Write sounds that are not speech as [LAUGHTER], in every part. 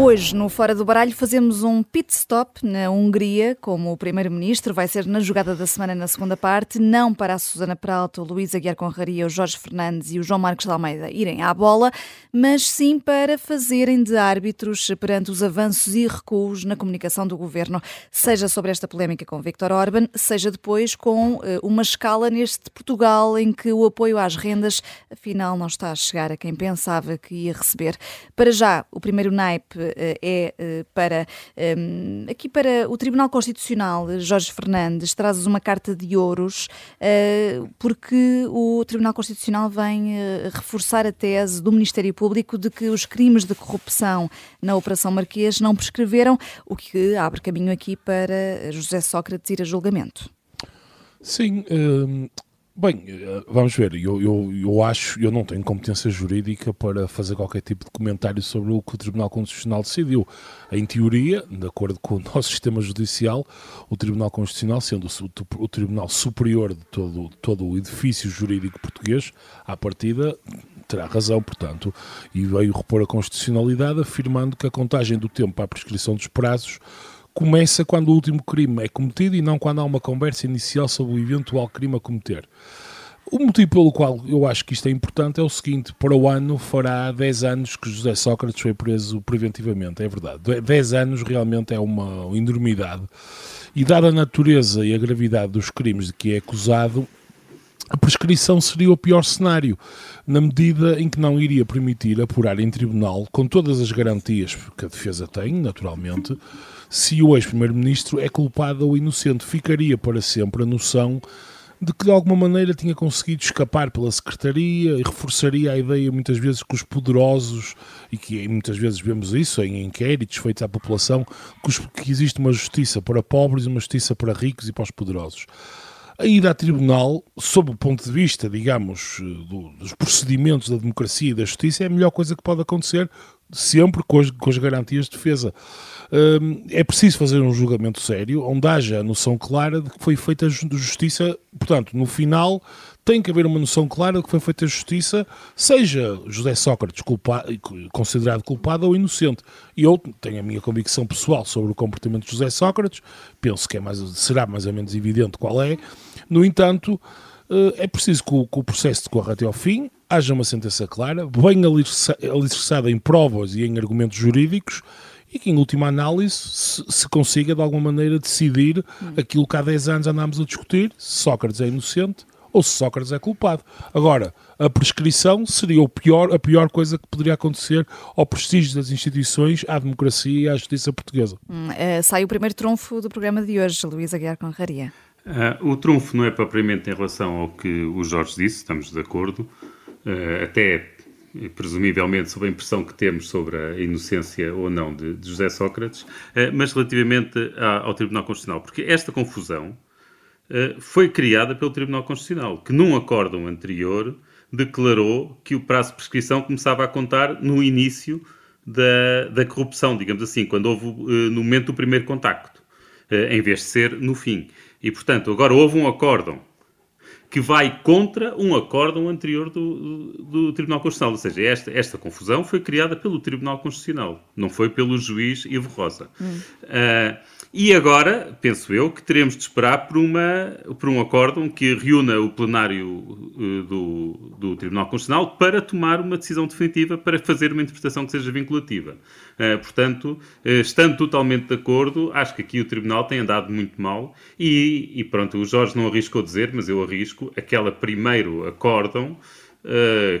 Hoje, no Fora do Baralho, fazemos um pit stop na Hungria, como o Primeiro-Ministro. Vai ser na jogada da semana, na segunda parte, não para a Susana Peralta, o Luís Aguiar Conraria, o Jorge Fernandes e o João Marcos de Almeida irem à bola, mas sim para fazerem de árbitros perante os avanços e recuos na comunicação do governo, seja sobre esta polémica com Viktor Orban, seja depois com eh, uma escala neste Portugal em que o apoio às rendas, afinal, não está a chegar a quem pensava que ia receber. Para já, o primeiro naipe é eh, para ehm, aqui para o Tribunal Constitucional, Jorge Fernandes, trazes uma carta de ouros, eh, porque o Tribunal Constitucional vem reforçar a tese do Ministério Público de que os crimes de corrupção na Operação Marquês não prescreveram, o que abre caminho aqui para José Sócrates ir a julgamento. Sim, ehm, Bem, eh, vamos ver, eu, eu, eu acho, eu não tenho competência jurídica para fazer qualquer tipo de comentário sobre o que o Tribunal Constitucional decidiu. Em teoria, de acordo com o [LAUGHS] nosso sistema judicial, o Tribunal Constitucional, sendo o, o Tribunal Superior de todo, todo o edifício jurídico português, à partida terá razão, portanto, e veio repor a constitucionalidade afirmando que a contagem do tempo para a prescrição dos prazos começa quando o último crime é cometido e não quando há uma conversa inicial sobre o eventual crime a cometer. O motivo pelo qual eu acho que isto é importante é o seguinte: para o ano fará 10 anos que José Sócrates foi preso preventivamente, é verdade. 10 anos realmente é uma enormidade. E dada a natureza e a gravidade dos crimes de que é acusado, a prescrição seria o pior cenário, na medida em que não iria permitir apurar em tribunal, com todas as garantias que a defesa tem, naturalmente, se o ex-primeiro-ministro é culpado ou inocente. Ficaria para sempre a noção de que de alguma maneira tinha conseguido escapar pela secretaria e reforçaria a ideia muitas vezes que os poderosos, e que muitas vezes vemos isso em inquéritos feitos à população, que, os, que existe uma justiça para pobres e uma justiça para ricos e para os poderosos. A ida a tribunal, sob o ponto de vista, digamos, do, dos procedimentos da democracia e da justiça, é a melhor coisa que pode acontecer, sempre com as, com as garantias de defesa. Hum, é preciso fazer um julgamento sério, onde haja a noção clara de que foi feita justiça. Portanto, no final, tem que haver uma noção clara de que foi feita justiça, seja José Sócrates considerado culpado ou inocente. E eu tenho a minha convicção pessoal sobre o comportamento de José Sócrates, penso que é mais, será mais ou menos evidente qual é. No entanto, eh, é preciso que o, que o processo decorra até ao fim, haja uma sentença clara, bem alicerçada em provas e em argumentos jurídicos e que, em última análise, se, se consiga de alguma maneira decidir hum. aquilo que há 10 anos andámos a discutir: se Sócrates é inocente ou se Sócrates é culpado. Agora, a prescrição seria o pior, a pior coisa que poderia acontecer ao prestígio das instituições, à democracia e à justiça portuguesa. Hum, uh, sai o primeiro trunfo do programa de hoje, Luís Aguiar Conraria. Uh, o trunfo não é propriamente em relação ao que o Jorge disse, estamos de acordo, uh, até presumivelmente sob a impressão que temos sobre a inocência ou não de, de José Sócrates, eh, mas relativamente ao Tribunal Constitucional, porque esta confusão eh, foi criada pelo Tribunal Constitucional, que num acórdão anterior declarou que o prazo de prescrição começava a contar no início da, da corrupção, digamos assim, quando houve eh, no momento do primeiro contacto, em vez de ser no fim. E, portanto, agora houve um acórdão que vai contra um acórdão anterior do, do, Tribunal Constitucional. Ou seja, esta, esta confusão foi criada pelo Tribunal Constitucional, não foi pelo juiz Ivo Rosa. Hum. Uh, e agora, penso eu, que teremos de esperar por, uma, por um acórdão que reúna o plenário uh, do, do Tribunal Constitucional para tomar uma decisão definitiva, para fazer uma interpretação que seja vinculativa. Uh, portanto, uh, estando totalmente de acordo, acho que aqui o Tribunal tem andado muito mal e, e pronto, o Jorge não arriscou dizer, mas eu arrisco, aquela primeiro acórdão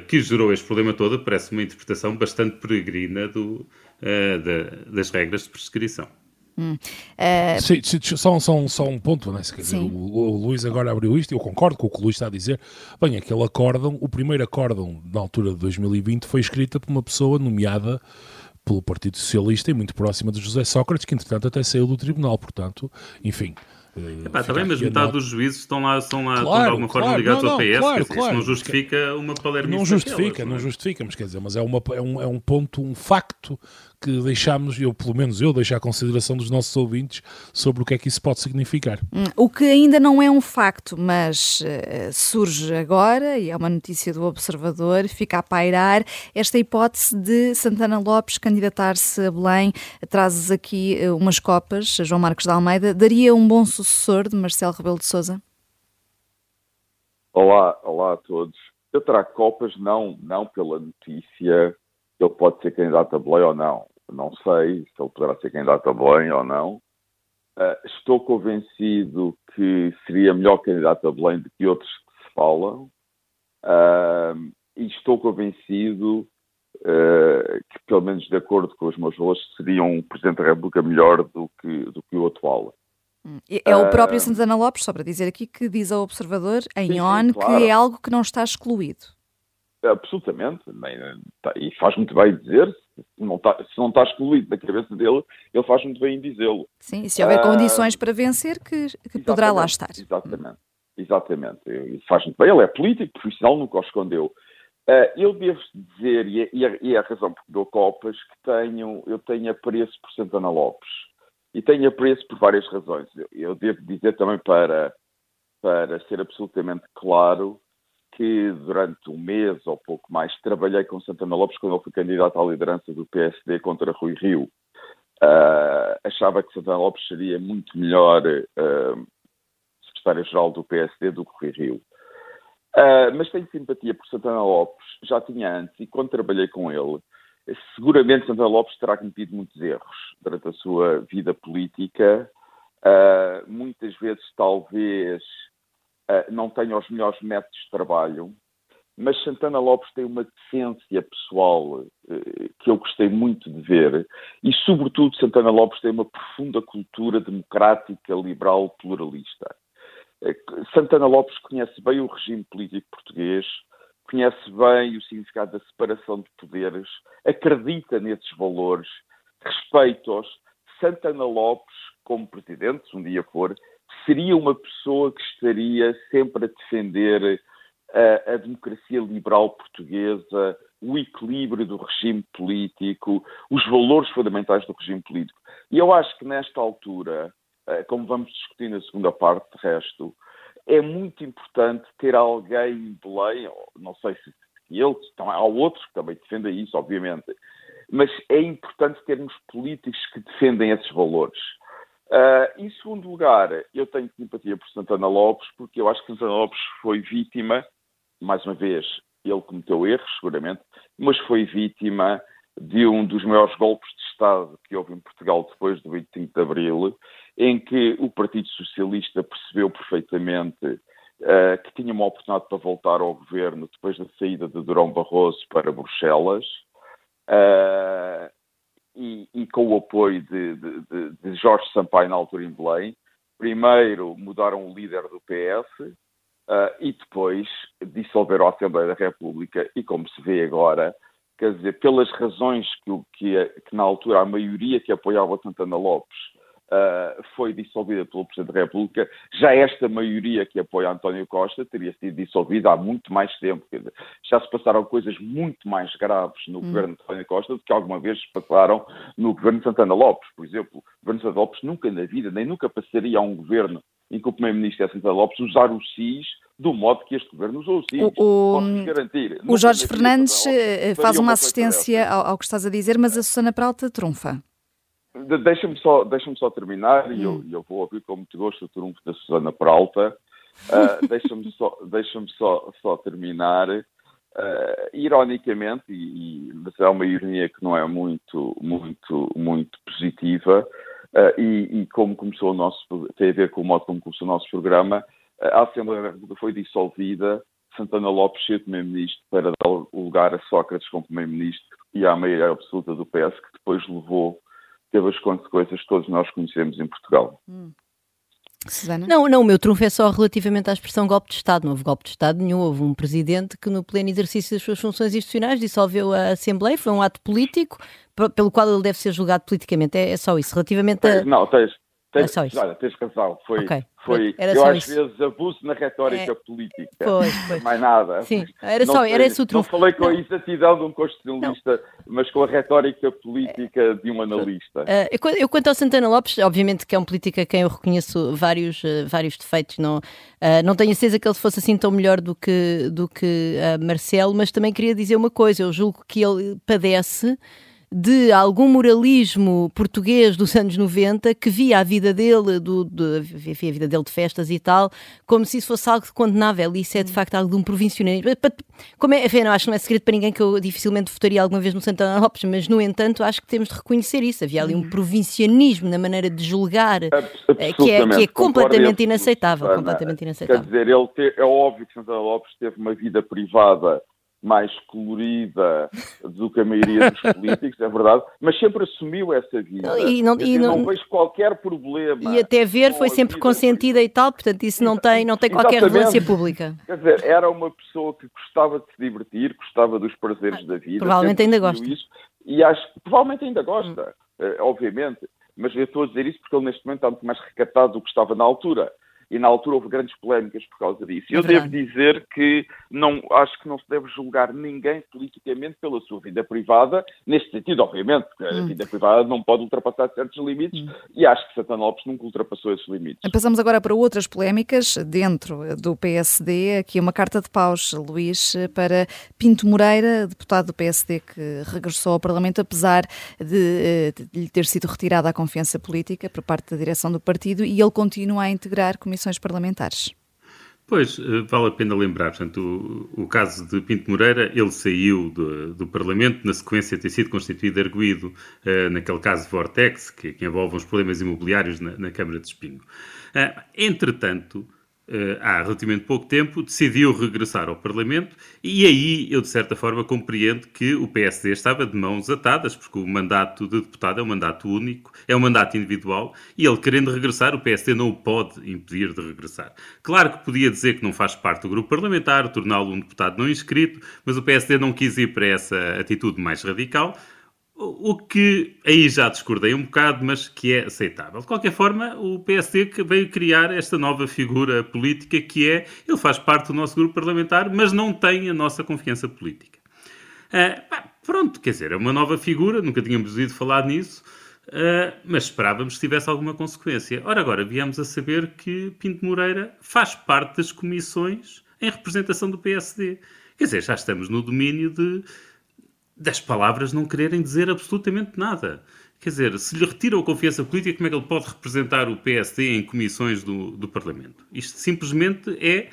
que gerou este problema todo, parece uma interpretação bastante peregrina do, da, das regras de prescrição. Hum. Uh... Sim, só, só, só um ponto, né? Quer dizer, o, o, Luís agora abriu isto, eu concordo com o que o Luís está a dizer. Bem, aquele acórdão, o primeiro acórdão na altura de 2020 foi escrita por uma pessoa nomeada pelo Partido Socialista e muito próxima de José Sócrates, que entretanto até saiu do tribunal, portanto, enfim. Eh, Epá, também, mas metade dos juízes estão lá, estão lá claro, estão de alguma claro, forma ligados não, não, ao PS, claro, claro, isso não justifica uma palermice Não justifica, não justifica, mas quer dizer, mas é, uma, é, um, é um ponto, um facto que deixámos, eu pelo menos eu, deixo à consideração dos nossos ouvintes sobre o que é que isso pode significar. Hum, o que ainda não é um facto, mas uh, surge agora, e é uma notícia do Observador, fica a pairar esta hipótese de Santana Lopes candidatar-se a Belém. Trazes aqui uh, umas copas, João Marcos de Almeida. Daria um bom sucessor de Marcelo Rebelo de Sousa? Olá, olá a todos. Eu trago copas não, não pela notícia ele pode ser candidato a Belém ou não. Não sei se ele poderá ser candidato a Belém ou não. Uh, estou convencido que seria melhor candidato a Belém do que outros que se falam. Uh, e estou convencido uh, que, pelo menos de acordo com os meus valores, seria um Presidente da República melhor do que, do que o atual. Hum, é o próprio Santana Lopes, só para dizer aqui, que diz ao observador, em sim, ON, claro. que é algo que não está excluído. Absolutamente, tá, e faz muito bem dizer, se não, está, se não está excluído da cabeça dele, ele faz muito bem em dizê-lo. Sim, e se houver uh, condições para vencer, que, que poderá lá estar. Exatamente, exatamente. E faz muito bem, ele é político, profissional, nunca o escondeu. Uh, eu devo dizer, e é, e, é, e é a razão porque dou copas, que tenho, eu tenho apreço por Santana Lopes. E tenho apreço por várias razões. Eu, eu devo dizer também para, para ser absolutamente claro, que durante um mês ou pouco mais trabalhei com Santana Lopes quando ele foi candidato à liderança do PSD contra Rui Rio. Uh, achava que Santana Lopes seria muito melhor uh, secretário-geral do PSD do que Rui Rio. Uh, mas tenho simpatia por Santana Lopes, já tinha antes, e quando trabalhei com ele, seguramente Santana Lopes terá cometido muitos erros durante a sua vida política. Uh, muitas vezes, talvez, uh, não tenha os melhores métodos de trabalho, mas Santana Lopes tem uma decência pessoal uh, que eu gostei muito de ver e, sobretudo, Santana Lopes tem uma profunda cultura democrática, liberal, pluralista. Uh, Santana Lopes conhece bem o regime político português, conhece bem o significado da separação de poderes, acredita nesses valores, respeita-os. Santana Lopes, como presidente, se um dia for, seria uma pessoa que estaria sempre a defender a, a, democracia liberal portuguesa, o equilíbrio do regime político, os valores fundamentais do regime político. E eu acho que nesta altura, eh, como vamos discutir na segunda parte, de resto, é muito importante ter alguém em Belém, não sei se ele, há outros que também defendem isso, obviamente, mas é importante termos políticos que defendem esses valores. Uh, em segundo lugar, eu tenho simpatia por Santana Lopes, porque eu acho que Santana Lopes foi vítima, mais uma vez, ele cometeu erros, seguramente, mas foi vítima de um dos maiores golpes de Estado que houve em Portugal depois do 25 de Abril, em que o Partido Socialista percebeu perfeitamente uh, que tinha uma oportunidade para voltar ao governo depois da saída de Durão Barroso para Bruxelas. Uh, e, e com o apoio de, de, de, Jorge Sampaio na altura em Belém. Primeiro mudaram o líder do PS uh, ah, e depois dissolveram a Assembleia da República e como se vê agora, quer dizer, pelas razões que, que, que na altura a maioria que apoiava Santana Lopes uh, foi dissolvida pelo Presidente da República, já esta maioria que apoia António Costa teria sido dissolvida há muito mais tempo. Já se passaram coisas muito mais graves no hum. governo de António Costa do que alguma vez se passaram no governo de Santana Lopes. Por exemplo, o governo de Santana Lopes nunca na vida, nem nunca passaria a um governo em que o Primeiro-Ministro é Santana Lopes usar o SIS do modo que este governo usou o SIS. O, o, garantir. O Jorge Fernandes eh, faz uma assistência ao, ao, que estás a dizer, mas a Susana Peralta trunfa. Deixa-me só, deixa só terminar, e eu, hum. eu vou ouvir com muito gosto o trunfo da Susana Peralta. Uh, [LAUGHS] deixa-me só, deixa só, só terminar. Uh, ironicamente, e, e, mas é uma ironia que não é muito, muito, muito positiva, uh, e, e, como começou o nosso, tem a ver com o modo como começou o nosso programa, a Assembleia da República foi dissolvida, Santana Lopes ser primeiro-ministro para dar lugar a Sócrates como primeiro-ministro e à maioria absoluta do PS, que depois levou teve as consequências que todos nós conhecemos em Portugal. Hum. Susana? Não, não, o meu trunfo é só relativamente à expressão golpe de Estado. Não houve golpe de Estado nenhum. Houve um presidente que, no pleno exercício das suas funções institucionais, dissolveu a Assembleia. Foi um ato político pelo qual ele deve ser julgado politicamente. É, é só isso. Relativamente a. Não, tens, é só isso. Olha, tens razão. Foi, okay. foi era eu às isso. vezes abuso na retórica é... política. Pois, pois. Mais nada. Sim, era só, era esse o trunfo. Não falei com não. a exatidão de um constitucionalista, não. mas com a retórica política de um analista. Uh, eu, eu, quanto ao Santana Lopes, obviamente que é um político a quem eu reconheço vários, uh, vários defeitos, não, uh, não tenho a certeza que ele fosse assim tão melhor do que, do que Marcelo, mas também queria dizer uma coisa, eu julgo que ele padece de algum moralismo português dos anos 90 que via a vida dele, do, de, via a vida dele de festas e tal, como se isso fosse algo condenável. E isso é de facto algo de um provincianismo. Como é, enfim, não acho que não é segredo para ninguém que eu dificilmente votaria alguma vez no Santana Lopes, mas no entanto acho que temos de reconhecer isso. Havia ali um uhum. provincianismo na maneira de julgar eh, que é, que é completamente inaceitável. Completamente inaceitável. Quer dizer, ele te, é óbvio que Santana Lopes teve uma vida privada mais colorida do que a maioria dos [LAUGHS] políticos, é verdade, mas sempre assumiu essa vida. E não, e não, não vejo qualquer problema. E até ver foi sempre consentida e tal, portanto isso não tem, não tem qualquer relevância pública. Quer dizer, era uma pessoa que gostava de se divertir, gostava dos prazeres da vida. Provavelmente ainda gosta. Isso, e acho que provavelmente ainda gosta, hum. obviamente, mas eu estou a dizer isso porque ele neste momento está muito mais recatado do que estava na altura e na altura houve grandes polémicas por causa disso. É eu devo dizer que não, acho que não se deve julgar ninguém politicamente pela sua vida privada, neste sentido, obviamente, porque hum. a vida privada não pode ultrapassar certos limites hum. e acho que Santana Lopes nunca ultrapassou esses limites. Passamos agora para outras polémicas dentro do PSD. Aqui uma carta de paus, Luís, para Pinto Moreira, deputado do PSD que regressou ao Parlamento, apesar de, eh, de lhe ter sido retirada a confiança política por parte da direção do partido e ele continua a integrar comissões comissões parlamentares. Pois, eh, vale a pena lembrar, portanto, o, o caso de Pinto Moreira, ele saiu do, do, Parlamento na sequência de ter sido constituído arguído, uh, naquele caso Vortex, que, que, envolve uns problemas imobiliários na, na Câmara de Espinho. Uh, entretanto, há relativamente pouco tempo, decidiu regressar ao Parlamento e aí eu, de certa forma, compreendo que o PSD estava de mãos atadas, porque o mandato de deputado é um mandato único, é um mandato individual e ele, querendo regressar, o PSD não o pode impedir de regressar. Claro que podia dizer que não faz parte do grupo parlamentar, torná-lo um deputado não inscrito, mas o PSD não quis ir para essa atitude mais radical. O que aí já discordei um bocado, mas que é aceitável. De qualquer forma, o PSD veio criar esta nova figura política que é, ele faz parte do nosso grupo parlamentar, mas não tem a nossa confiança política. Uh, pronto, quer dizer, é uma nova figura, nunca tínhamos ouvido falar nisso, uh, mas esperávamos que tivesse alguma consequência. Ora, agora viemos a saber que Pinto Moreira faz parte das comissões em representação do PSD. Quer dizer, já estamos no domínio de das palavras não quererem dizer absolutamente nada. Quer dizer, se lhe retiram a confiança política, como é que ele pode representar o PSD em comissões do, do Parlamento? Isto simplesmente é,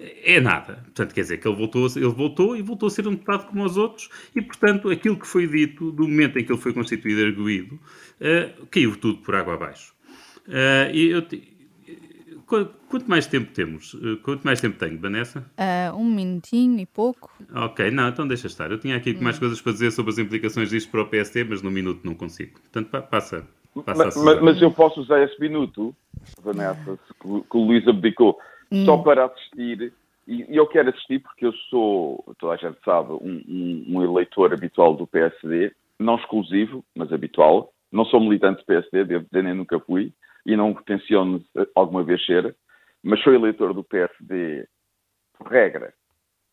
é nada. Portanto, quer dizer que ele voltou, ele voltou e voltou a ser um deputado como os outros e, portanto, aquilo que foi dito do momento em que ele foi constituído arguído, uh, caiu tudo por água abaixo. Uh, e eu, Quanto mais tempo temos? Eh, quanto mais tempo tenho, Vanessa? Uh, um minutinho e pouco. Ok, não, então deixa estar. Eu tinha aqui hum. mais coisas para dizer sobre as implicações disto para o PST, mas num minuto não consigo. Portanto, passa. passa mas, mas, mas, eu posso usar esse minuto, Vanessa, que, que o Luís abdicou, hum. só para assistir. E eu quero assistir porque eu sou, toda a gente sabe, um, um, um eleitor habitual do PSD, não exclusivo, mas habitual. Não sou militante do PSD, devo dizer, nem nunca fui e não tenciono alguma vez ser, mas sou eleitor do PSD por regra.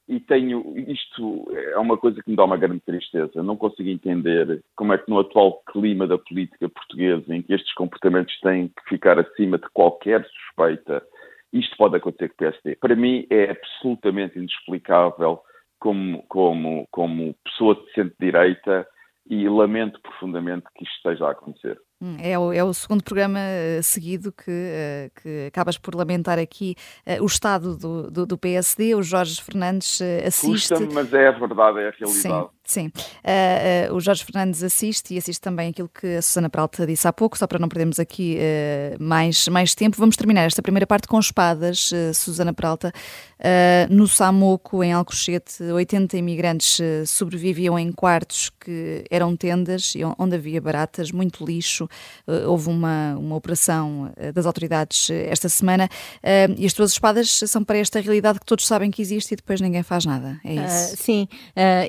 E tenho, isto é uma coisa que me dá uma grande tristeza. Não consigo entender como é que no atual clima da política portuguesa, em que estes comportamentos têm que ficar acima de qualquer suspeita, isto pode acontecer com o PSD. Para mim é absolutamente inexplicável como, como, como pessoa de centro-direita e lamento profundamente que isto esteja a acontecer. É o, é o, segundo programa eh, seguido que, uh, que acabas por lamentar aqui uh, o estado do, do, do, PSD. O Jorge Fernandes uh, assiste. Custa mas é a verdade, é a realidade. Sim, sim. o Jorge Fernandes assiste e assiste também aquilo que a Susana Peralta disse há pouco, só para não perdermos aqui mais, mais tempo. Vamos terminar esta primeira parte com espadas, Susana Peralta. no Samoco, em Alcochete, 80 imigrantes sobreviviam em quartos que eram tendas, onde havia baratas, muito lixo houve uma, uma operação das autoridades esta semana e as tuas espadas são para esta realidade que todos sabem que existe e depois ninguém faz nada. É isso? sim,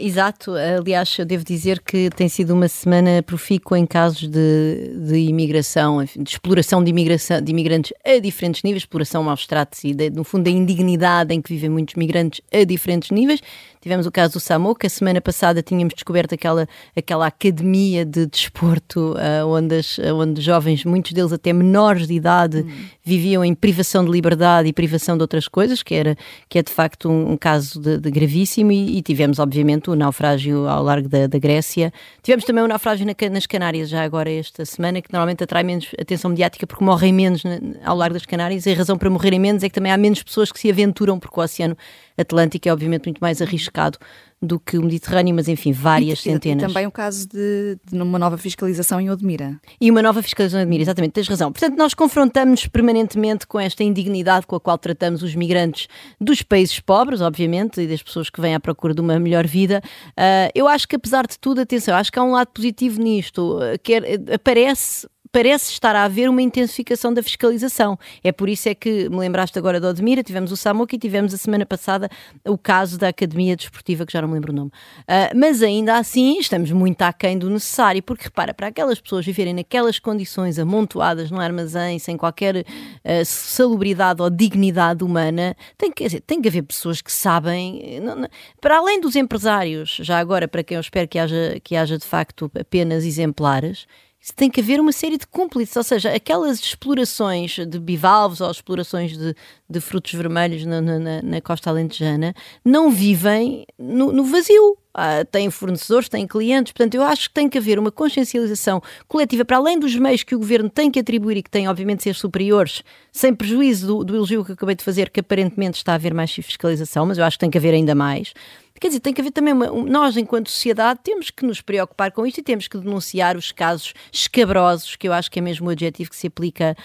exato. Aliás, eu devo dizer que tem sido uma semana profícua em casos de, de imigração, de exploração de, imigração, de imigrantes a diferentes níveis, exploração maus tratos e, de, no fundo, da indignidade em que vivem muitos migrantes a diferentes níveis. Tivemos o caso do Samu, que a semana passada tínhamos descoberto aquela, aquela academia de desporto uh, onde, as, onde jovens, muitos deles até menores de idade, hum. viviam em privação de liberdade e privação de outras coisas, que, era, que é de facto um, um caso de, de gravíssimo. E, e, tivemos, obviamente, o naufrágio ao largo da, da Grécia. Tivemos também o naufrágio na, nas Canárias, já agora esta semana, que normalmente atrai menos atenção mediática porque morrem menos na, ao largo das Canárias. E a razão para morrerem menos é que também há menos pessoas que se aventuram, porque o Oceano Atlântico é obviamente muito mais arriscado do que o Mediterrâneo, mas enfim, várias e, centenas. E também o caso de, de uma nova fiscalização em Odmira. E uma nova fiscalização em Odmira, exatamente, tens razão. Portanto, nós confrontamos permanentemente com esta indignidade com a qual tratamos os migrantes dos países pobres, obviamente, e das pessoas que vêm à procura de uma melhor vida. Uh, eu acho que, apesar de tudo, atenção, acho que há um lado positivo nisto. Quer, aparece parece estar a haver uma intensificação da fiscalização. É por isso é que me lembraste agora de Odmira, tivemos o Samuca e tivemos a semana passada o caso da Academia Desportiva, que já não me lembro o nome. Uh, mas ainda assim estamos muito aquém do necessário, porque repara, para aquelas pessoas viverem naquelas condições amontoadas no armazém, sem qualquer uh, salubridade ou dignidade humana, tem que, dizer, tem que haver pessoas que sabem, não, não, para além dos empresários, já agora para quem eu espero que haja, que haja de facto apenas exemplares, tem que haver uma série de cúmplices, ou seja, aquelas explorações de bivalves ou explorações de, de frutos vermelhos na, na, na costa alentejana não vivem no, no vazio. Ah, têm fornecedores, têm clientes, portanto, eu acho que tem que haver uma consciencialização coletiva, para além dos meios que o governo tem que atribuir e que têm, obviamente, ser superiores, sem prejuízo do, do elogio que acabei de fazer, que aparentemente está a haver mais fiscalização, mas eu acho que tem que haver ainda mais. Quer dizer, tem que haver também uma, nós, enquanto sociedade, temos que nos preocupar com isto e temos que denunciar os casos escabrosos, que eu acho que é mesmo o adjetivo que se aplica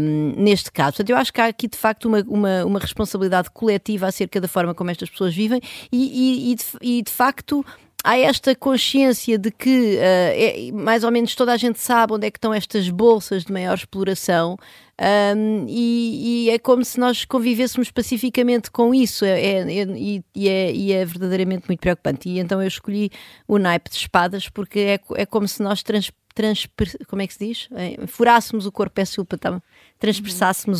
um, neste caso. Portanto, eu acho que há aqui de facto uma, uma, uma responsabilidade coletiva acerca da forma como estas pessoas vivem e, e, e, de, e de facto há esta consciência de que uh, é, mais ou menos toda a gente sabe onde é que estão estas bolsas de maior exploração um, e, e, é como se nós convivêssemos pacificamente com isso. É, é, é e, é, e, é, verdadeiramente muito preocupante. E então eu escolhi o naipe de espadas porque é, é como se nós trans, como é que se diz? É, furássemos o corpo, é super, tá,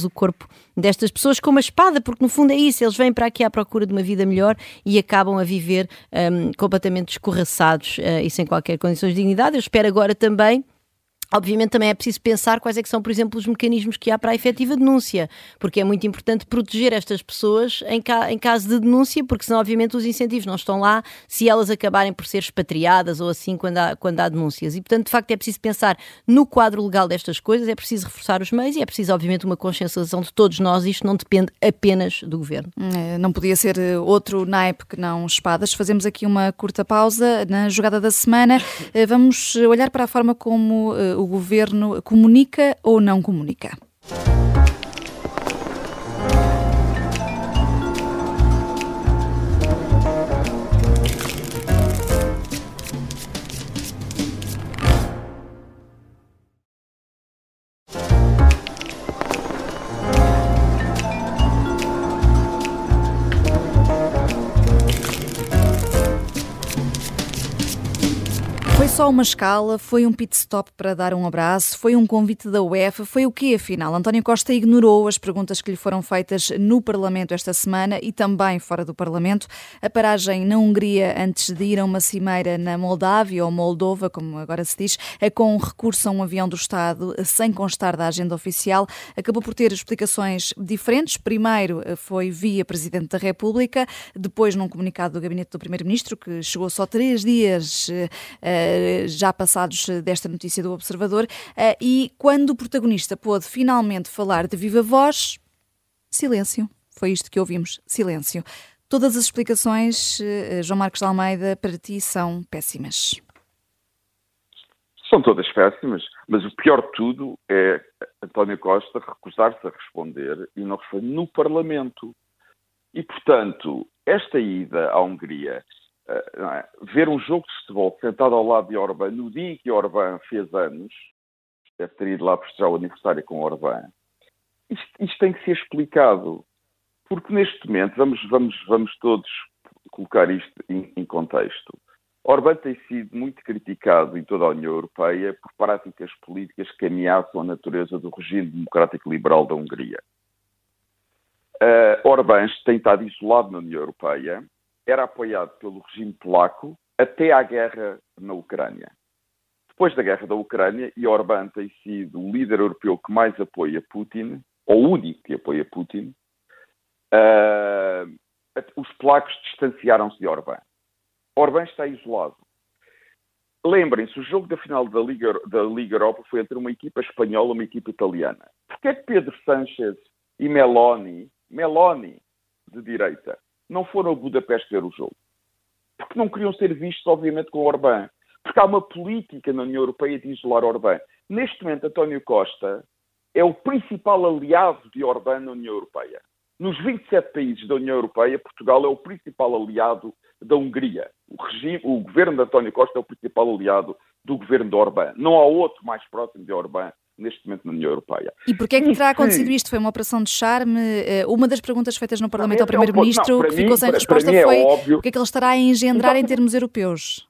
o corpo destas pessoas com uma espada, porque no fundo é isso, eles vêm para aqui à procura de uma vida melhor e acabam a viver um, completamente escorraçados uh, e sem qualquer condições de dignidade. Eu espero agora também Obviamente também é preciso pensar quais é que são, por exemplo, os mecanismos que há para a efetiva denúncia, porque é muito importante proteger estas pessoas em, ca em caso de denúncia, porque senão, obviamente, os incentivos não estão lá se elas acabarem por ser expatriadas ou assim quando há, quando há denúncias. E, portanto, de facto, é preciso pensar no quadro legal destas coisas, é preciso reforçar os meios e é preciso, obviamente, uma consciencialização de todos nós. Isto não depende apenas do governo. É, não podia ser eh, outro naipe que não espadas. Fazemos aqui uma curta pausa na jogada da semana. Eh, vamos olhar para a forma como o o governo comunica ou não comunica? Só uma escala? Foi um pit stop para dar um abraço? Foi um convite da UEFA? Foi o quê, afinal? António Costa ignorou as perguntas que lhe foram feitas no Parlamento esta semana e também fora do Parlamento. A paragem na Hungria antes de ir a uma cimeira na Moldávia ou Moldova, como agora se diz, é com recurso a um avião do Estado sem constar da agenda oficial, acabou por ter explicações diferentes. Primeiro eh, foi via Presidente da República, depois num comunicado do Gabinete do Primeiro-Ministro, que chegou só três dias uh, já passados desta notícia do Observador, eh, e quando o protagonista pôde finalmente falar de viva voz, silêncio. Foi isto que ouvimos, silêncio. Todas as explicações, eh, João Marcos de Almeida, para ti são péssimas. São todas péssimas, mas o pior de tudo é António Costa recusar-se a responder e não responder no Parlamento. E, portanto, esta ida à Hungria é? ver um jogo de futebol sentado ao lado de Orbán no dia em que Orbán fez anos deve ter ido lá festejar o aniversário com Orbán. Isto, isto, tem que ser explicado, porque neste momento, vamos, vamos, vamos todos colocar isto em, em contexto. Orbán tem sido muito criticado em toda a União Europeia por práticas políticas que ameaçam a natureza do regime democrático liberal da Hungria. Uh, Orbán tem estado isolado na União Europeia, era apoiado pelo regime polaco até à guerra na Ucrânia. Depois da guerra da Ucrânia, e Orbán tem sido o líder europeu que mais apoia Putin, ou o único que apoia Putin, uh, os polacos distanciaram-se de Orbán. Orbán está isolado. Lembrem-se, o jogo da final da Liga, da Liga Europa foi entre uma equipa espanhola e uma equipa italiana. Porquê é que Pedro Sánchez e Meloni, Meloni, de direita, não foram a Budapeste ver o jogo? Porque não queriam ser vistos, obviamente, com Orbán. Porque há uma política na União Europeia de isolar Orbán. Neste momento, António Costa é o principal aliado de Orbán na União Europeia. Nos 27 países da União Europeia, Portugal é o principal aliado da Hungria. O, regime, o governo de António Costa é o principal aliado do governo de Orbán. Não há outro mais próximo de Orbán neste momento na União Europeia. E porquê é que terá acontecido isto? Foi uma operação de charme? Eh, uma das perguntas feitas no Parlamento ao é Primeiro-Ministro, que ficou sem resposta, é foi óbvio... o que é que ele estará a engendrar Exatamente. em termos europeus?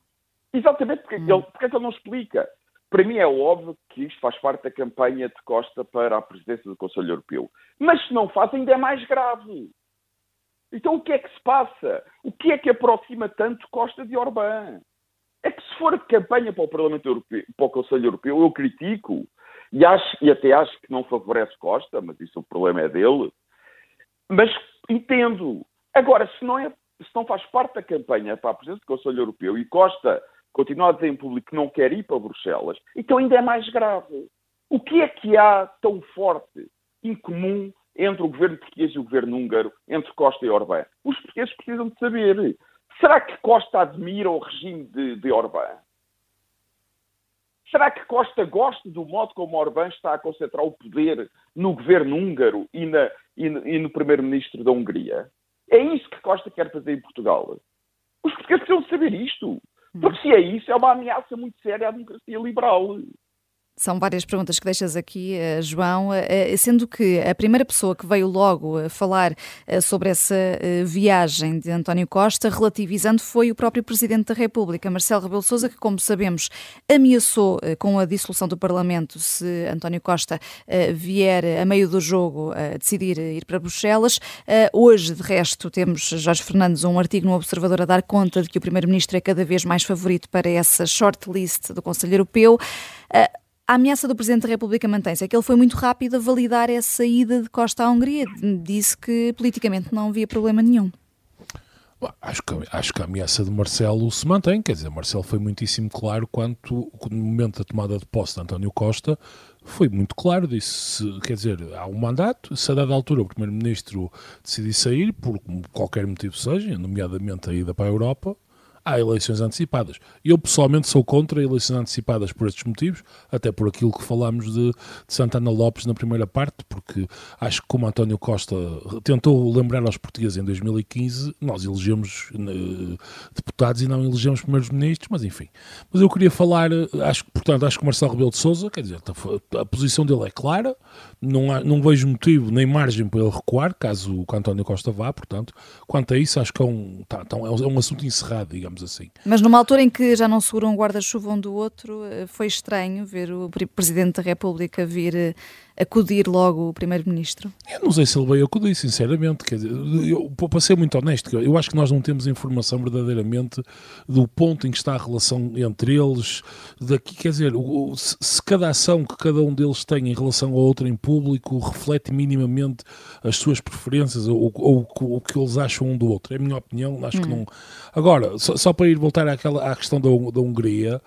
Exatamente, porque, hum. ele, porque é que ele não explica? Para mim é óbvio que isto faz parte da campanha de Costa para a presidência do Conselho Europeu. Mas se não faz, ainda é mais grave. Então o que é que se passa? O que é que aproxima tanto Costa de Orbán? É que se for campanha para o Parlamento Europeu, para o Conselho Europeu, eu critico e, acho, e até acho que não favorece Costa, mas isso o problema é dele. Mas entendo. Agora, se não, é, se não faz parte da campanha para a presidência do Conselho Europeu e Costa continua a dizer em público que não quer ir para Bruxelas, então ainda é mais grave. O que é que há tão forte em comum entre o governo português e o governo húngaro, entre Costa e Orbán? Os portugueses precisam de saber. Será que Costa admira o regime de, de Orbán? Será que Costa gosta do modo como Orbán está a concentrar o poder no governo húngaro e, na, e, e no primeiro-ministro da Hungria? É isso que Costa quer fazer em Portugal. Os portugueses precisam saber isto. Porque se é isso, é uma ameaça muito séria à democracia liberal. São várias perguntas que deixas aqui, eh, João, eh, eh, sendo que a primeira pessoa que veio logo falar sobre essa viagem de António Costa, relativizando, foi o próprio Presidente da República, Marcelo Rebelo Sousa, que, como sabemos, ameaçou com a dissolução do Parlamento se António Costa vier a meio do jogo a decidir ir para Bruxelas. Hoje, de resto, temos Jorge Fernandes, um artigo no Observador a dar conta de que o Primeiro-Ministro é cada vez mais favorito para essa shortlist do Conselho Europeu. A ameaça do Presidente da República mantém-se. É que ele foi muito rápido a validar essa ida de Costa à Hungria. Disse que politicamente não havia problema nenhum. Acho que, acho que a ameaça de Marcelo se mantém, quer dizer, Marcelo foi muitíssimo claro quanto, no momento da tomada de posse de António Costa, foi muito claro, disse, quer dizer, há um mandato, se a dada altura o Primeiro-Ministro decidir sair, por qualquer motivo seja, nomeadamente a ida para a Europa, há eleições antecipadas. Eu pessoalmente sou contra eleições antecipadas por estes motivos, até por aquilo que falámos de, de Santana Lopes na primeira parte, porque acho que como António Costa tentou lembrar aos portugueses em 2015, nós elegemos uh, deputados e não elegemos primeiros ministros, mas enfim. Mas eu queria falar, acho que, portanto, acho que Marcelo Rebelo de Sousa, quer dizer, a posição dele é clara, não, há, não vejo motivo nem margem para ele recuar, caso o António Costa vá, portanto, quanto a isso, acho que é um, tá, tá, é um assunto encerrado, digamos digamos assim. Mas numa altura em que já não seguram um guarda-chuva um do outro, eh, foi estranho ver o Presidente da República vir eh, acudir logo o Primeiro-Ministro? Eu não sei se ele veio acudir, sinceramente. Quer dizer, eu, para ser muito honesto, eu acho que nós não temos informação verdadeiramente do ponto em que está a relação entre eles. Daqui, quer dizer, se, cada ação que cada um deles tem em relação a outra em público reflete minimamente as suas preferências ou, ou, ou o que eles acham um do outro. É a minha opinião, acho hum. que não. Agora, só, só, para ir voltar àquela, à questão da, da Hungria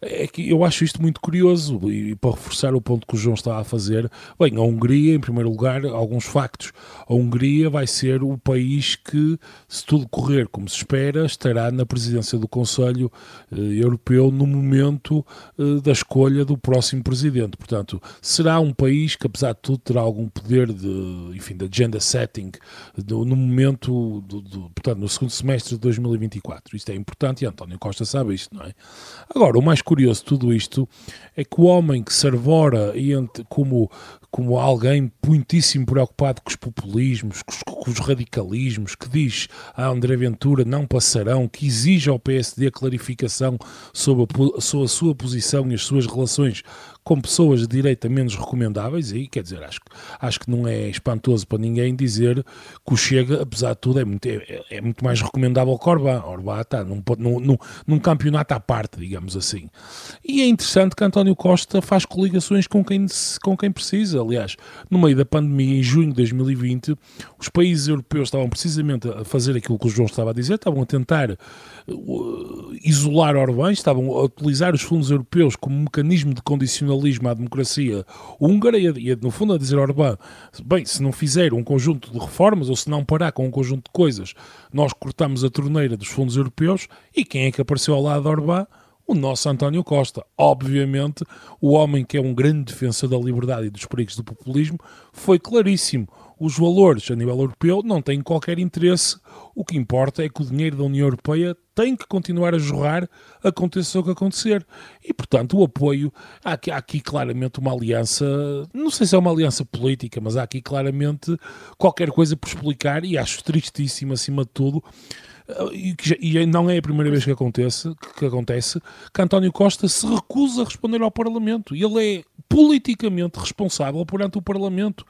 é que eu acho isto muito curioso e para reforçar o ponto que o João está a fazer, bem, a Hungria, em primeiro lugar, alguns factos. A Hungria vai ser o país que, se tudo correr como se espera, estará na presidência do Conselho eh, Europeu no momento eh, da escolha do próximo presidente. Portanto, será um país que, apesar de tudo, terá algum poder de, enfim, de agenda setting do, no momento, do, do, portanto, no segundo semestre de 2024. Isto é importante e António Costa sabe isto, não é? Agora, o mais curioso de tudo isto é que o homem que se arvora como, como alguém muitíssimo preocupado com os populismos, com os, com os radicalismos, que diz a André Ventura não passarão, que exige ao PSD a clarificação sobre a, sobre a sua posição e as suas relações com pessoas de direita menos recomendáveis, e quer dizer, acho, acho que não é espantoso para ninguém dizer que o Chega, apesar de tudo, é muito, é, é muito mais recomendável que Orbán. Orbán está num, num, num, campeonato à parte, digamos assim. E é interessante que António Costa faz coligações com quem, com quem precisa. Aliás, no meio da pandemia, em junho de 2020, os países europeus estavam precisamente a fazer aquilo que o João estava a dizer, estavam a tentar uh, isolar Orbán, estavam a utilizar os fundos europeus como mecanismo de condicionalismo à democracia húngara e, no fundo a dizer Orbán, bem, se não fizer um conjunto de reformas ou se não parar com um conjunto de coisas, nós cortamos a torneira dos fundos europeus e quem é que apareceu ao lado de Orbán? O nosso António Costa. Obviamente, o homem que é um grande defensor da liberdade e dos perigos do populismo foi claríssimo. Os valores a nível europeu não têm qualquer interesse. O que importa é que o dinheiro da União Europeia tem que continuar a jorrar, aconteça o que acontecer. E, portanto, o apoio. Há aqui, há aqui claramente uma aliança. Não sei se é uma aliança política, mas há aqui claramente qualquer coisa por explicar. E acho tristíssimo, acima de tudo, e, que, e não é a primeira vez que acontece, que acontece, que António Costa se recusa a responder ao Parlamento. Ele é politicamente responsável perante o Parlamento.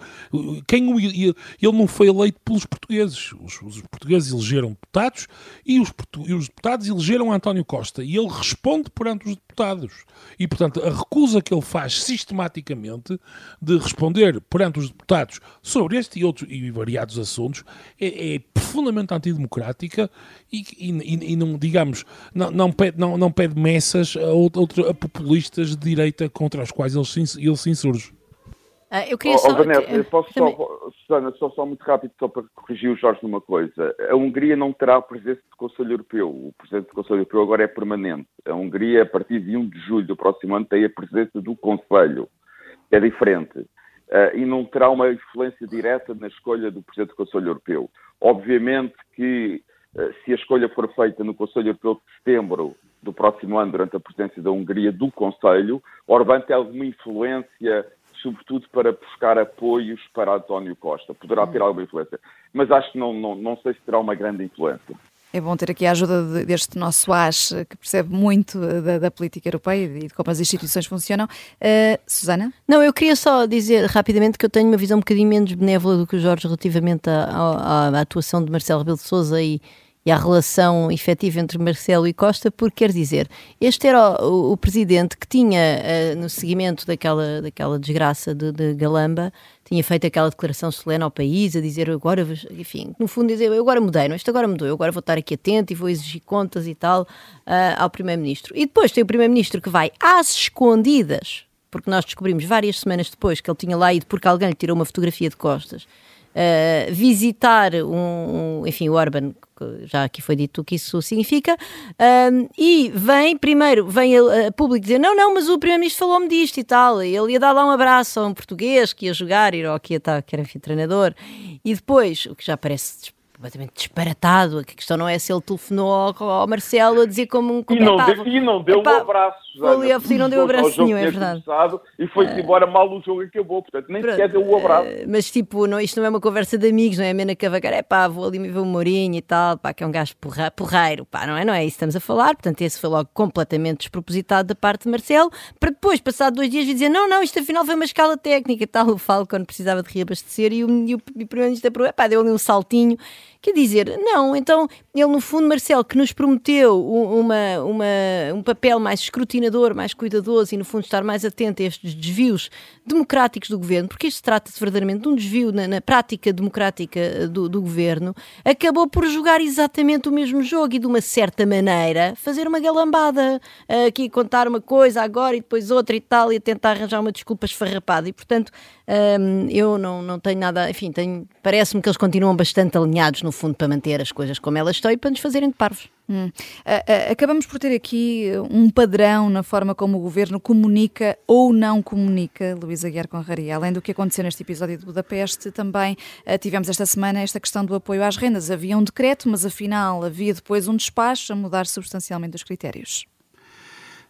Quem o, ele não foi eleito pelos portugueses. Os, os portugueses elegeram deputados e os, e os deputados elegeram António Costa. E ele responde perante os deputados. E, portanto, a recusa que ele faz sistematicamente de responder perante os deputados sobre este e outros e variados assuntos é, é profundamente antidemocrática e, e, e, não, digamos, não, não, pede, não, não pede messas a, outro, a populistas de direita contra os quais ele ele se insurge. Ah, eu queria oh, só... Vanessa, eu posso também... só, Susana, só, só muito rápido, só para corrigir o Jorge numa coisa. A Hungria não terá presidente do Conselho Europeu. O presidente do Conselho Europeu agora é permanente. A Hungria, a partir de 1 de julho do próximo ano, tem a presidência do Conselho. É diferente. Uh, e não terá uma influência direta na escolha do presidente do Conselho Europeu. Obviamente que, uh, se a escolha for feita no Conselho Europeu de setembro do próximo ano, durante a presidência da Hungria do Conselho, Orbán tem alguma influência sobretudo para buscar apoios para António Costa. Poderá ter alguma influência, mas acho que não, não, não sei se terá uma grande influência. É bom ter aqui a ajuda deste nosso AS, que percebe muito da, da política europeia e de como as instituições funcionam. Uh, Susana? Não, eu queria só dizer rapidamente que eu tenho uma visão um bocadinho menos benévola do que o Jorge relativamente à, à, à atuação de Marcelo Rebelo de Sousa e, e à relação efetiva entre Marcelo e Costa, porque quer dizer, este era o, o, presidente que tinha, uh, no seguimento daquela, daquela desgraça de, de, Galamba, tinha feito aquela declaração solene ao país, a dizer agora, enfim, no fundo dizer, eu agora mudei, não, isto agora mudou, eu agora vou estar aqui atento e vou exigir contas e tal uh, ao primeiro-ministro. E depois tem o primeiro-ministro que vai às escondidas, porque nós descobrimos várias semanas depois que ele tinha lá ido porque alguém lhe tirou uma fotografia de costas, uh, visitar um, um, enfim, o Orban, já aqui foi dito o que isso significa, um, e vem, primeiro, vem a, a público dizer, não, não, mas o Primeiro-Ministro falou-me disto e tal, ele ia dar lá um abraço a um português que ia jogar, ir ao que era enfim, treinador, e depois, o que já parece completamente disparatado. A questão não é se ele telefonou ao, ao Marcelo a dizer como um. Como e, não deu, e não deu um abraço. Foi, e não deu um abraço nenhum, é verdade. E foi-se embora mal o jogo acabou, portanto nem pronto, sequer deu o abraço. Uh, mas tipo, não, isto não é uma conversa de amigos, não é a Mena Cavacar, é pá, vou ali me ver o Mourinho e tal, pá, que é um gajo porra, porreiro, pá, não é? Não é isso que estamos a falar. Portanto, esse foi logo completamente despropositado da parte de Marcelo, para depois, passado dois dias, dizer não, não, isto afinal foi uma escala técnica e tal. O Falcon precisava de reabastecer e o, e o, o primeiro-ministro deu ali um saltinho Quer dizer, não, então ele no fundo, Marcelo, que nos prometeu uma, uma, um papel mais escrutinador, mais cuidadoso e no fundo estar mais atento a estes desvios democráticos do governo, porque isto trata-se verdadeiramente de um desvio na, na prática democrática do, do, governo, acabou por jogar exatamente o mesmo jogo e de uma certa maneira fazer uma galambada, aqui contar uma coisa agora e depois outra e tal, e tentar arranjar uma desculpa esfarrapada. E portanto, hum, eu não, não tenho nada, enfim, parece-me que eles continuam bastante alinhados no fundo, para manter as coisas como elas estão e para nos fazerem de parvos. Hum. Acabamos por ter aqui um padrão na forma como o governo comunica ou não comunica, Luísa Guiar Conraria. Além do que aconteceu neste episódio de Budapeste, também eh, tivemos esta semana esta questão do apoio às rendas. Havia um decreto, mas afinal havia depois um despacho a mudar substancialmente os critérios.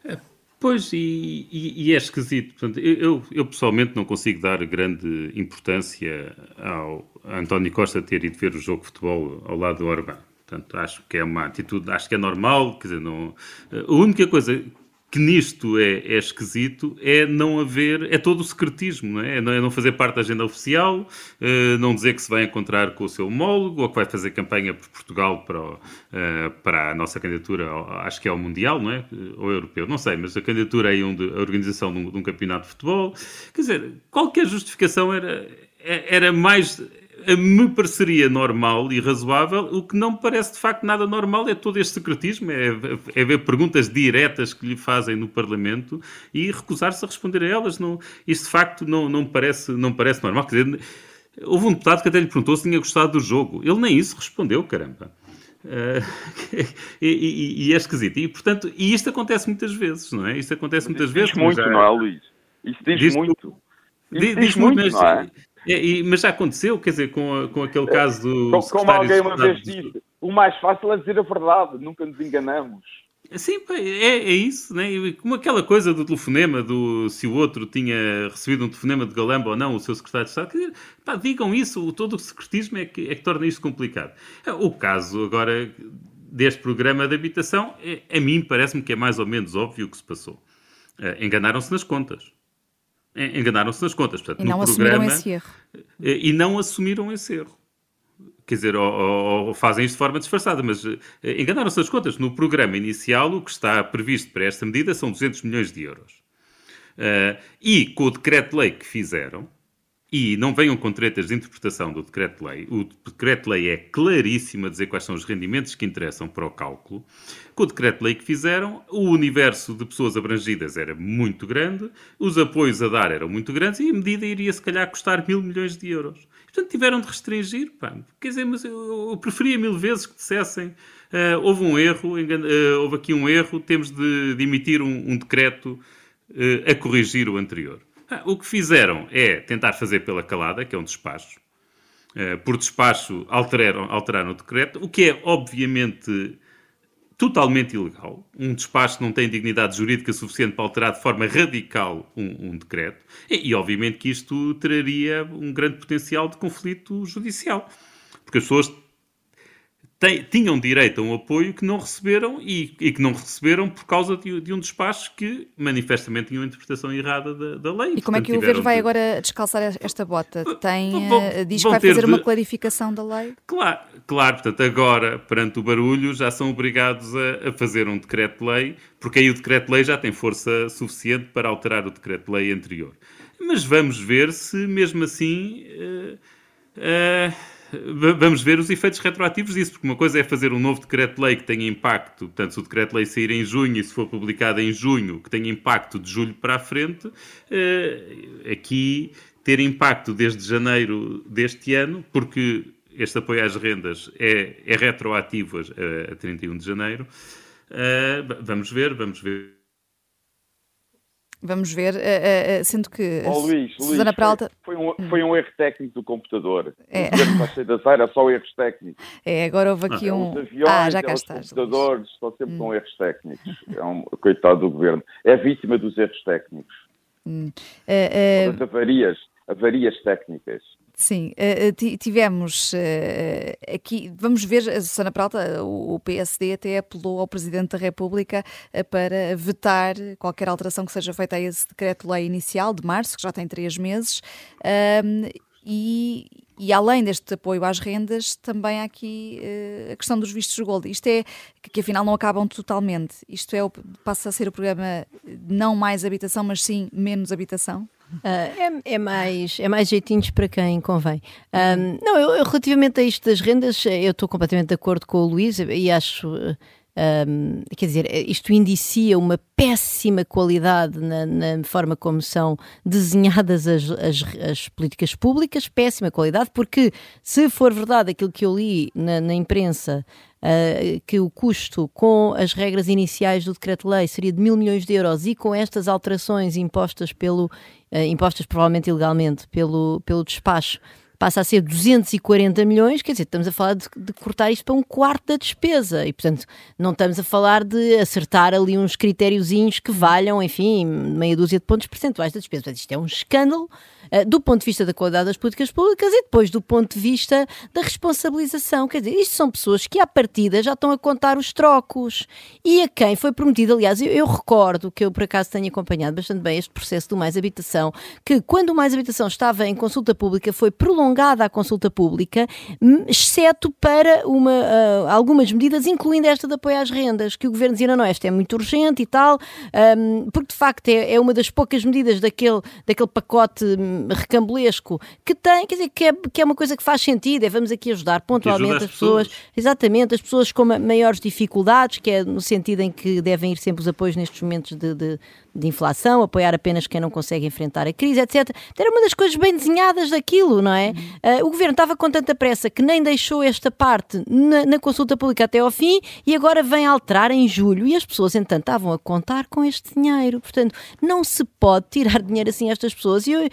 É, Pois, e, e, e, é esquisito. Portanto, eu, eu, pessoalmente não consigo dar grande importância ao António Costa ter ido ver o jogo de futebol ao lado do Orbán. Portanto, acho que é uma atitude, acho que é normal, quer dizer, não... A única coisa que nisto é, é, esquisito é não haver, é todo o secretismo, não é? É não é fazer parte da agenda oficial, uh, não dizer que se vai encontrar com o seu homólogo ou que vai fazer campanha por Portugal para, o, uh, para a nossa candidatura, acho que é ao Mundial, não é? Ou europeu, não sei, mas a candidatura aí onde a organização de um, de um campeonato de futebol. Quer dizer, qualquer justificação era, era mais me pareceria normal e razoável. O que não me parece de facto nada normal é todo este secretismo, é, é ver perguntas diretas que lhe fazem no Parlamento e recusar-se a responder a elas. Não, isso de facto não, não, parece, não parece normal. Quer dizer, houve um deputado que até lhe perguntou se tinha gostado do jogo. Ele nem isso respondeu, caramba. Uh, [LAUGHS] e, e, e, é esquisito. E, portanto, e isto acontece muitas vezes, não é? Isto acontece muitas vezes. Diz muito, já... não é, Luís? Isso diz, diz muito. Isso diz, diz, muito, mas, não é? É, e, mas já aconteceu, quer dizer, com, com aquele caso do. Como, como alguém uma vez disse, o mais fácil é dizer a verdade, nunca nos enganamos. Sim, é, é isso, né? como aquela coisa do telefonema, do se o outro tinha recebido um telefonema de Galamba ou não, o seu secretário de Estado, quer dizer, pá, digam isso, todo o secretismo é que, é que torna isto complicado. O caso agora deste programa de habitação, é, a mim parece-me que é mais ou menos óbvio o que se passou. Uh, Enganaram-se nas contas enganaram-se nas contas. Portanto, e não assumiram esse erro. Eh, e não assumiram esse erro. Quer dizer, ou, ou, ou fazem isto de forma disfarçada, mas uh, enganaram-se nas contas. No programa inicial, o que está previsto para esta medida são 200 milhões de euros. Uh, e com o decreto-lei que fizeram, e não venham com tretas de interpretação do decreto-lei. O decreto-lei é claríssimo a dizer quais são os rendimentos que interessam para o cálculo. Com o decreto-lei que fizeram, o universo de pessoas abrangidas era muito grande, os apoios a dar eram muito grandes e a medida iria, se calhar, custar mil milhões de euros. Portanto, tiveram de restringir. Pá. Quer dizer, mas eu, preferia mil vezes que dissessem uh, houve um erro, uh, houve aqui um erro, temos de, de emitir um, um decreto uh, a corrigir o anterior. Ah, o que fizeram é tentar fazer pela calada, que é um despacho. Uh, por despacho alteraram, alteraram o decreto, o que é obviamente totalmente ilegal. Um despacho não tem dignidade jurídica suficiente para alterar de forma radical um, um decreto. E, e, obviamente que isto traria um grande potencial de conflito judicial. Porque as pessoas tinham direito a um apoio que não receberam e, e que não receberam por causa de, de, um despacho que manifestamente tinha uma interpretação errada da, da lei. E como é que o governo vai de... agora descalçar esta bota? Tem, vão, eh, diz que vai fazer de... uma clarificação da lei? Claro, claro, portanto, agora, perante o barulho, já são obrigados a, a fazer um decreto-lei, porque aí o decreto-lei já tem força suficiente para alterar o decreto-lei anterior. Mas vamos ver se mesmo assim. Uh, uh, vamos ver os efeitos retroativos disso, porque uma coisa é fazer um novo decreto-lei que tenha impacto, portanto, se o decreto-lei sair em junho e se for publicado em junho, que tenha impacto de julho para a frente, uh, aqui ter impacto desde janeiro deste ano, porque este apoio às rendas é, é retroativo a, a 31 de janeiro. Uh, vamos ver, vamos ver Vamos ver, uh, uh, sendo que oh, Luís, Susana Luís, Peralta... Foi, foi, um, foi um erro técnico do computador. É. O era só erros técnicos. É, agora houve aqui ah. um... Os aviões, ah, já cá os estás, computadores Luís. estão sempre hum. com erros técnicos. É um coitado do governo. É vítima dos erros técnicos. Hum. Uh, uh... avarias, avarias técnicas. Sim, eh, tivemos eh, aqui, vamos ver, a Susana Pralta, o PSD até apelou ao Presidente da República para vetar qualquer alteração que seja feita a esse decreto-lei inicial de março, que já tem três meses, e, e além deste apoio às rendas, também há aqui a questão dos vistos gold. Isto é, que afinal não acabam totalmente. Isto é, passa a ser o programa não mais habitação, mas sim menos habitação? Uh, é, é, mais, é mais jeitinhos para quem convém. Um, não, eu, eu, relativamente a isto das rendas, eu estou completamente de acordo com o Luís e acho. Um, quer dizer, isto indicia uma péssima qualidade na, na forma como são desenhadas as, as, as, políticas públicas, péssima qualidade, porque se for verdade aquilo que eu li na, na imprensa uh, que o custo com as regras iniciais do decreto-lei seria de mil milhões de euros e com estas alterações impostas pelo uh, impostas provavelmente ilegalmente pelo, pelo despacho passa a ser 240 milhões, quer dizer, estamos a falar de, de cortar isto para um quarto da despesa e, portanto, não estamos a falar de acertar ali uns critériozinhos que valham, enfim, meia dúzia de pontos percentuais da despesa. Portanto, isto é um escândalo do ponto de vista da qualidade das políticas públicas e depois do ponto de vista da responsabilização. Quer dizer, isto são pessoas que à partida já estão a contar os trocos e a quem foi prometido, aliás, eu, eu recordo que eu por acaso tenho acompanhado bastante bem este processo do Mais Habitação, que quando o Mais Habitação estava em consulta pública foi prolongada a consulta pública, hum, exceto para uma, uh, algumas medidas, incluindo esta de apoio às rendas, que o governo dizia, não, não, esta é muito urgente e tal, um, porque de facto é, é, uma das poucas medidas daquele, daquele pacote hum, recambulesco que tem, quer dizer, que é, que é uma coisa que faz sentido, é vamos aqui ajudar pontualmente as pessoas, pessoas, exatamente, as pessoas com maiores dificuldades, que é no sentido em que devem ir sempre os apoios nestes momentos de, de, de inflação, apoiar apenas quem não consegue enfrentar a crise, etc. Era uma das coisas bem desenhadas daquilo, não é? Uh, o governo estava com tanta pressa que nem deixou esta parte na, na, consulta pública até ao fim e agora vem alterar em julho e as pessoas, entanto, estavam a contar com este dinheiro. Portanto, não se pode tirar [LAUGHS] dinheiro assim a estas pessoas. E, uh,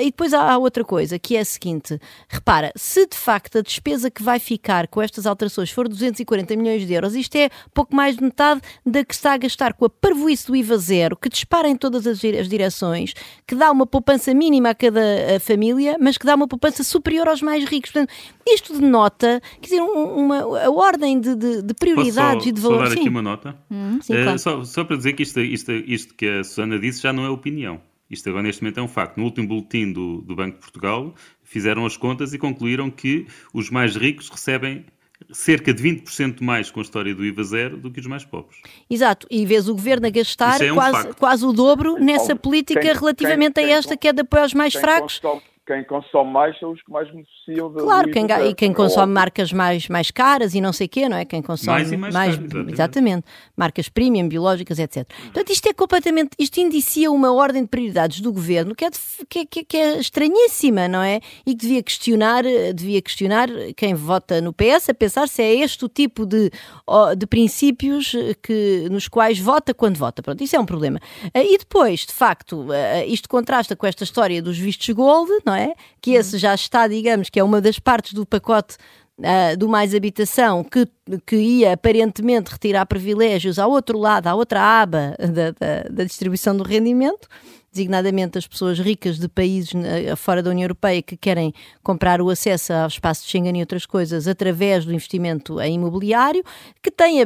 e depois há, há outra coisa, que é a seguinte: repara, se de facto a despesa que vai ficar com estas alterações for 240 milhões de euros, isto é pouco mais de metade da que está a gastar com a parvoíce do IVA zero, que dispara em todas as direções, que dá uma poupança mínima a cada a família, mas que dá uma poupança superior aos mais ricos. Portanto, isto denota, quer dizer, uma, a ordem de, de, de prioridades só, e de valores. Só dar aqui uma nota? Hum, sim, uh, claro. só, só, para dizer que isto, isto, isto que a Susana disse já não é opinião. Isto agora neste momento é um facto. No último boletim do, do Banco de Portugal fizeram as contas e concluíram que os mais ricos recebem cerca de 20% mais com a história do IVA zero do que os mais pobres. Exato, e vês o governo a gastar é um quase, quase o dobro nessa política quem, relativamente quem, a esta que é de apoio aos mais fracos. Quem consome mais são os que mais beneficiam da Claro, quem, e quem consome marcas mais, mais caras e não sei o quê, não é? Quem consome mais, e mais, mais caro, exatamente. exatamente. marcas premium, biológicas, etc. Portanto, isto é completamente, isto indicia uma ordem de prioridades do governo que é, de, que, que, que, é estranhíssima, não é? E que devia questionar, devia questionar quem vota no PS a pensar se é este o tipo de, de princípios que, nos quais vota quando vota. Pronto, isso é um problema. E depois, de facto, isto contrasta com esta história dos vistos gold, não é? Que esse já está, digamos, que é uma das partes do pacote uh, do Mais Habitação que, que ia aparentemente retirar privilégios ao outro lado, à outra aba da, da, da distribuição do rendimento designadamente as pessoas ricas de países eh, fora da União Europeia que querem comprar o acesso ao espaço de Schengen e outras coisas através do investimento em imobiliário, que tem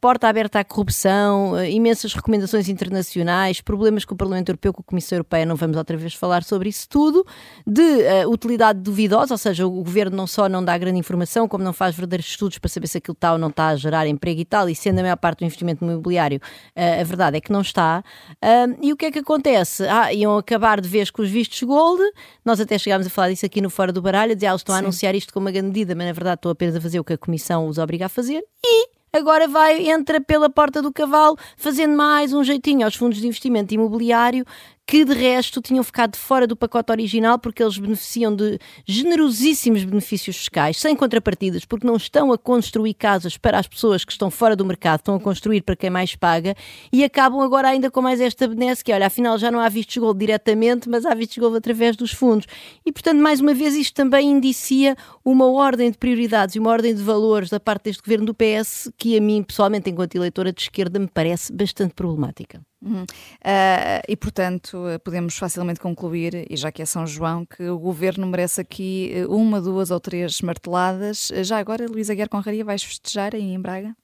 porta aberta à corrupção, eh, imensas recomendações internacionais, problemas com o Parlamento Europeu, com a Comissão Europeia, não vamos outra vez falar sobre isso tudo, de uh, utilidade duvidosa, ou seja, o governo não só não dá grande informação, como não faz verdadeiros estudos para saber se aquilo está ou não está a gerar emprego e tal, e sendo a maior parte do investimento imobiliário, uh, a verdade é que não está. Uh, e o que é que acontece? Ah, iam acabar de vez com os vistos gold. Nós até chegámos a falar disso aqui no Fora do Baralho, dizer, ah, estão a anunciar isto como uma grande medida, mas na verdade estão apenas a fazer o que a Comissão os obriga a fazer. E agora vai, entra pela porta do cavalo, fazendo mais um jeitinho aos fundos de investimento imobiliário que de resto tinham ficado fora do pacote original porque eles beneficiam de generosíssimos benefícios fiscais, sem contrapartidas, porque não estão a construir casas para as pessoas que estão fora do mercado, estão a construir para quem mais paga e acabam agora ainda com mais esta benesse que, olha, afinal já não há vistos gold diretamente, mas há vistos gold através dos fundos. E, portanto, mais uma vez, isto também indicia uma ordem de prioridades e uma ordem de valores da parte deste governo do PS que a mim, pessoalmente, enquanto eleitora de esquerda, me parece bastante problemática. Uhum. Uh, e, portanto, podemos facilmente concluir, e já que é São João, que o governo merece aqui eh, uma, duas ou três marteladas. Já agora, Luísa Guerra Conraria, vais festejar aí em Braga?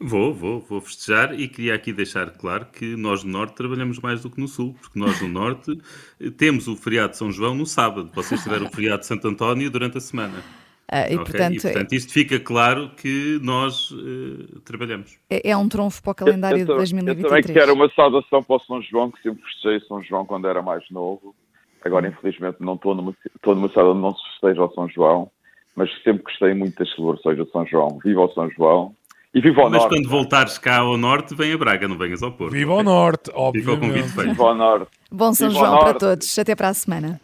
Vou, vou, vou festejar e queria aqui deixar claro que nós no Norte trabalhamos mais do que no Sul, porque nós no Norte eh, temos o feriado de São João no sábado, vocês tiveram o feriado de Santo António durante a semana. Uh, e, okay. portanto, e, portanto, isto fica claro que nós uh, trabalhamos. É, é, um trunfo para o calendário eu, eu, de 2023. Eu também quero uma saudação para o São João, que sempre festejei São João quando era mais novo. Agora, infelizmente, não estou numa, estou numa cidade onde não se festeja o São João, mas sempre gostei muito das celebrações do São João. Viva o São João! E viva ao Mas norte. quando voltares cá ao norte, vem a Braga, não venhas ao Porto. Viva ao norte, obviamente. Fica o convite feito. Viva ao norte. Bom São viva João para todos. Até para a semana.